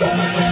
Thank you.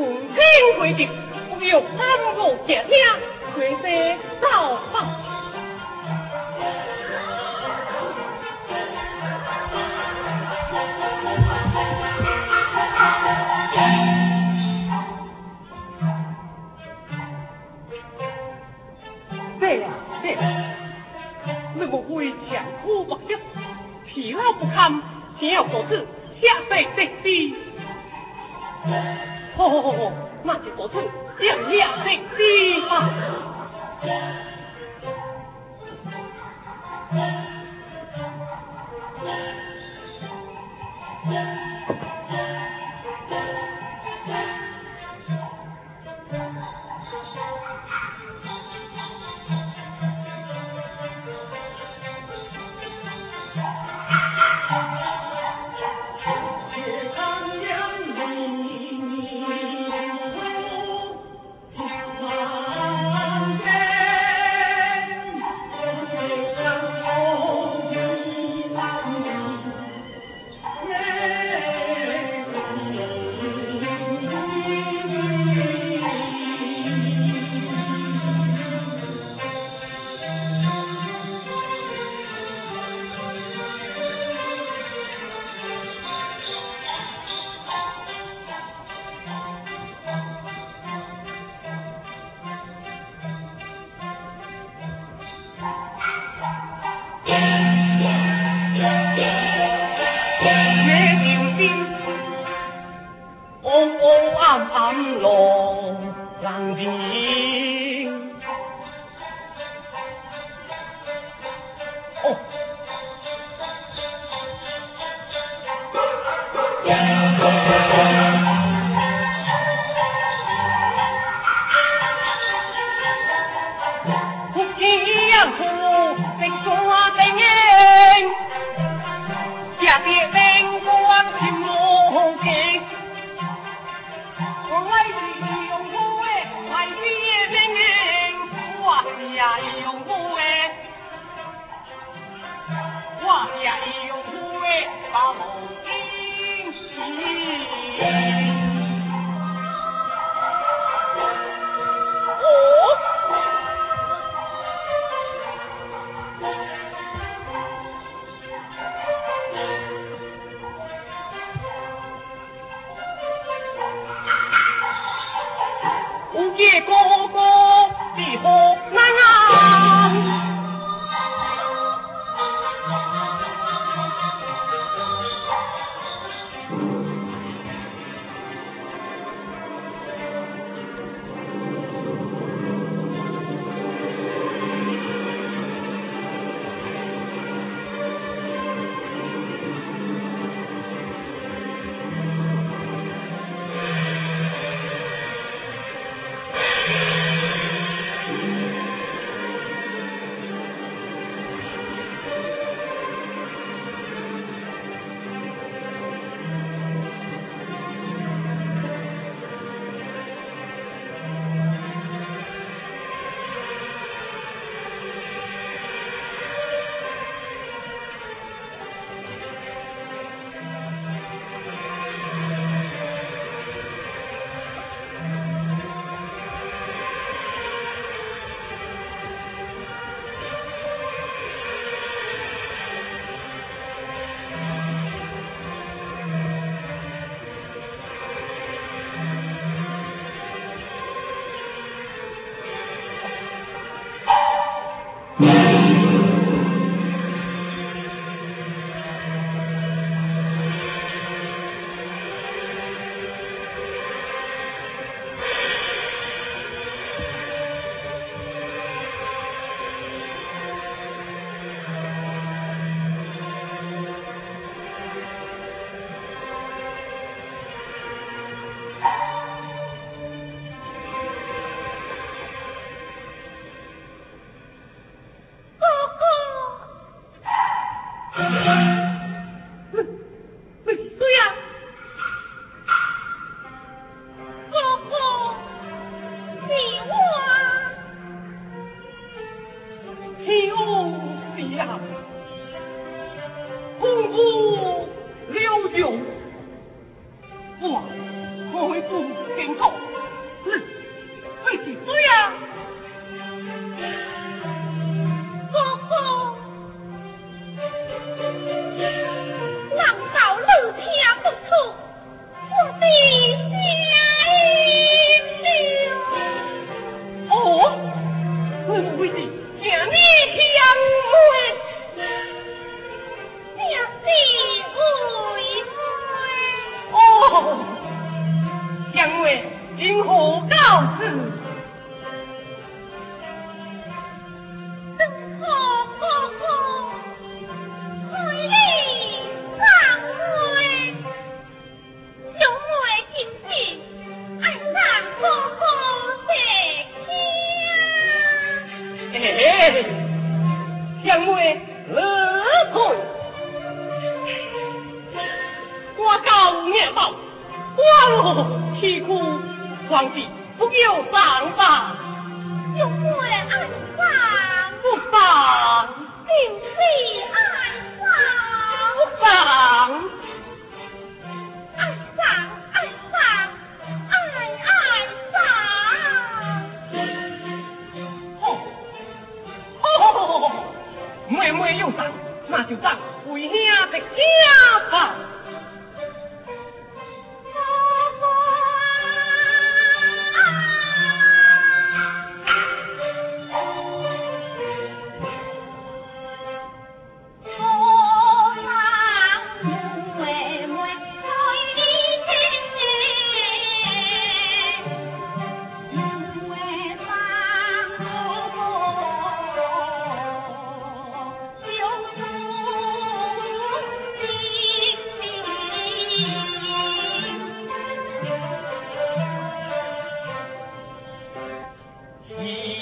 不听规定，不由贪污节俭，绝非造反。对呀、对、那个为前不孝，疲劳不堪，今要不知，下辈再比。哦哦哦那就保存两两的地方黑暗暗，落人见。把梦萦系见哥哥避风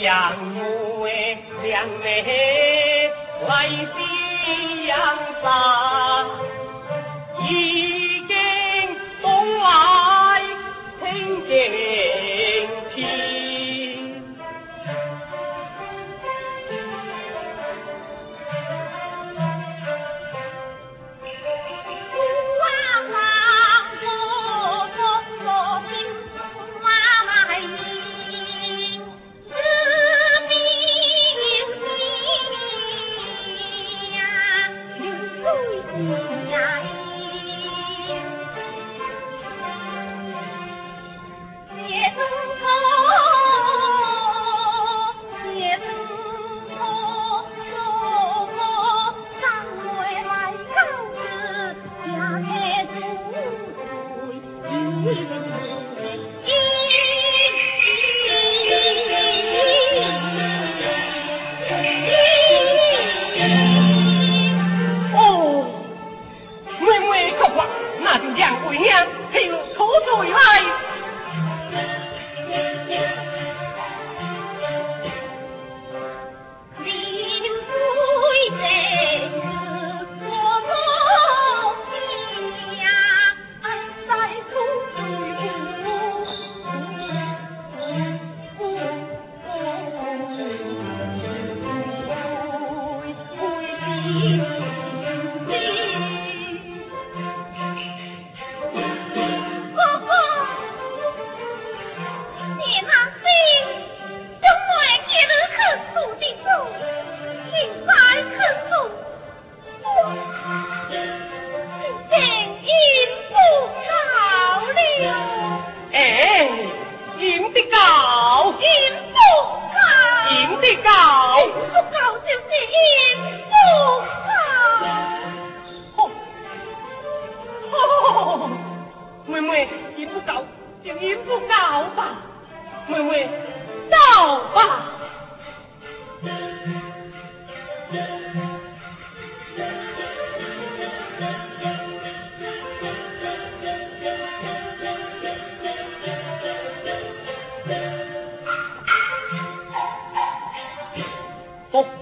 杨柳诶两为丽夕阳山已经风来听洁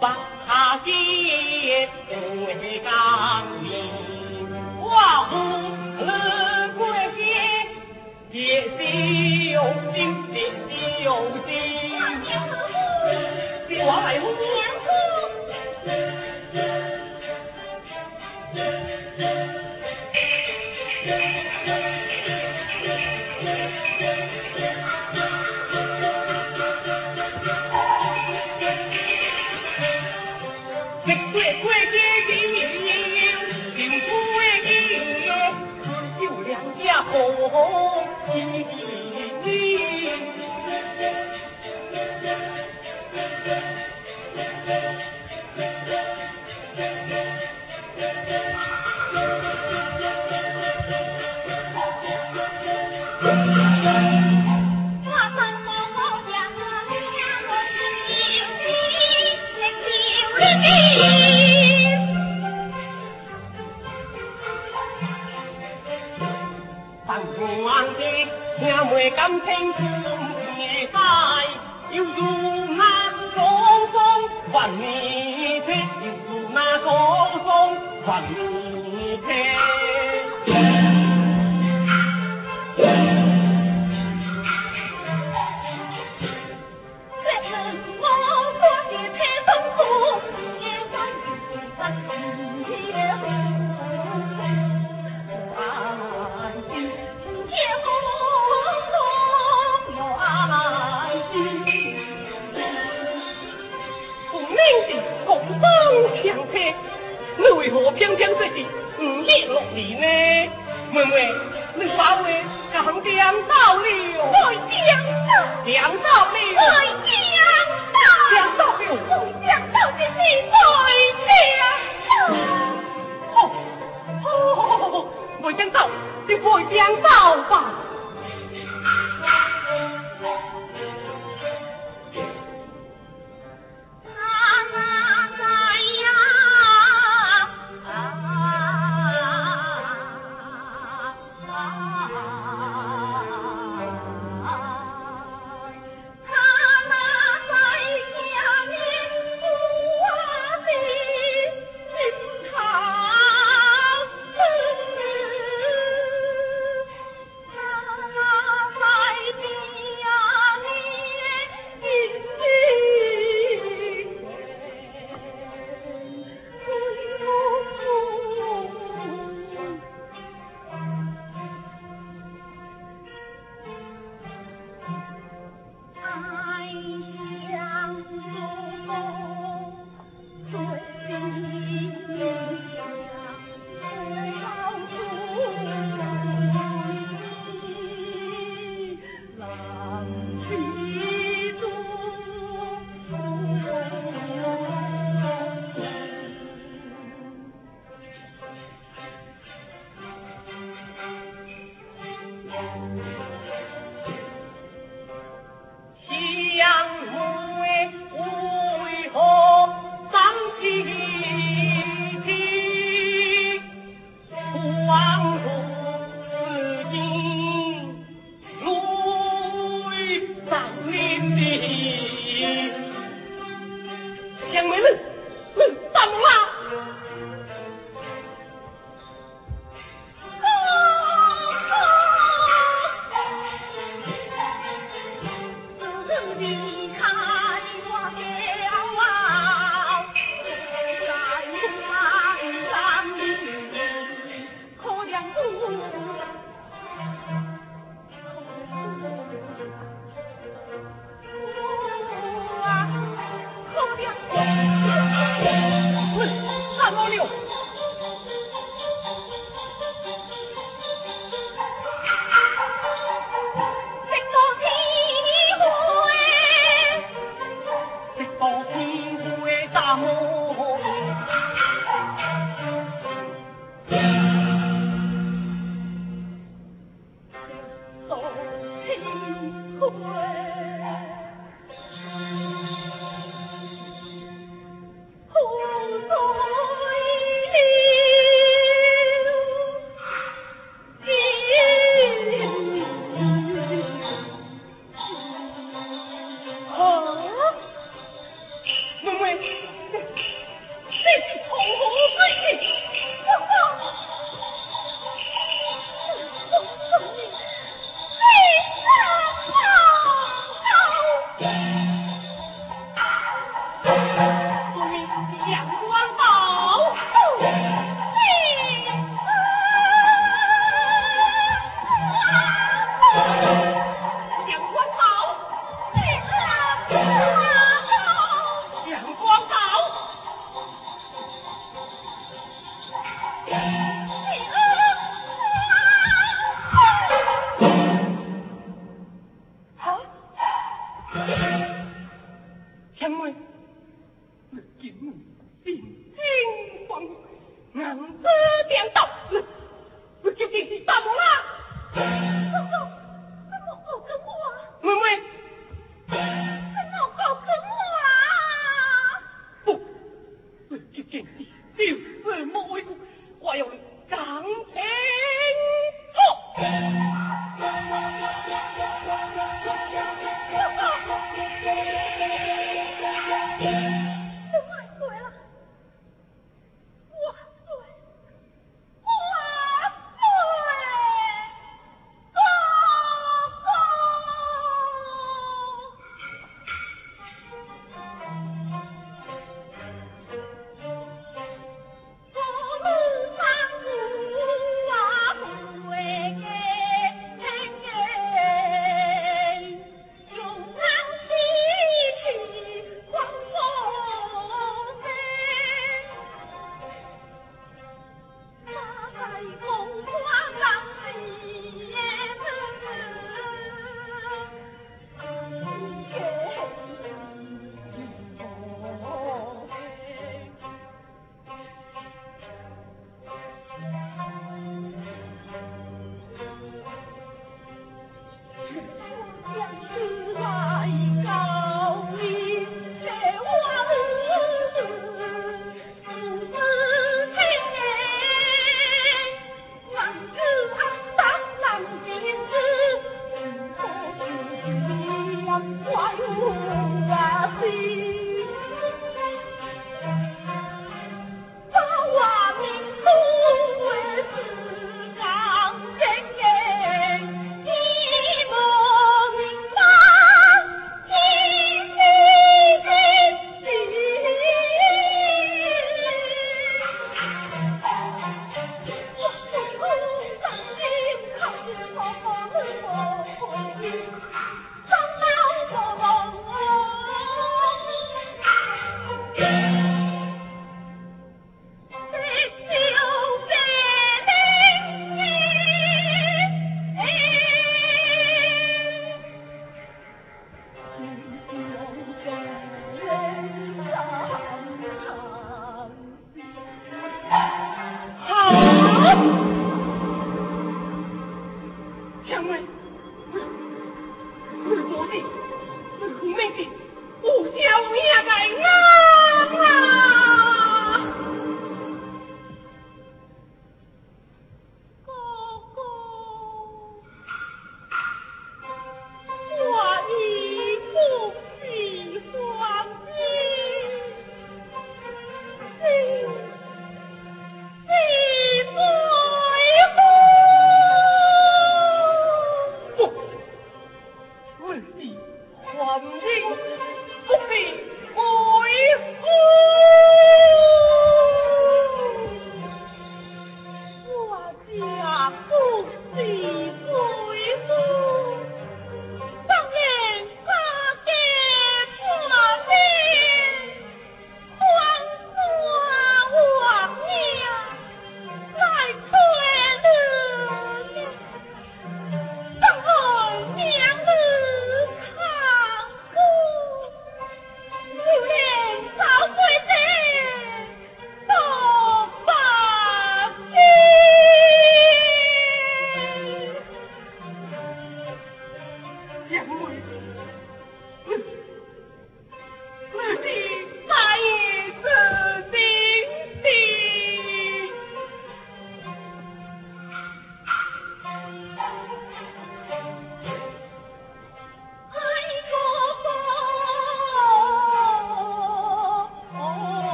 把他接回里我呼儿归去也有心。心有我们好好将我们的革命情谊铭记你为何偏偏说是五一六年呢？妹妹你把我给讲到了讲到了讲到了讲到了讲到了讲到了你不会讲到吧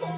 我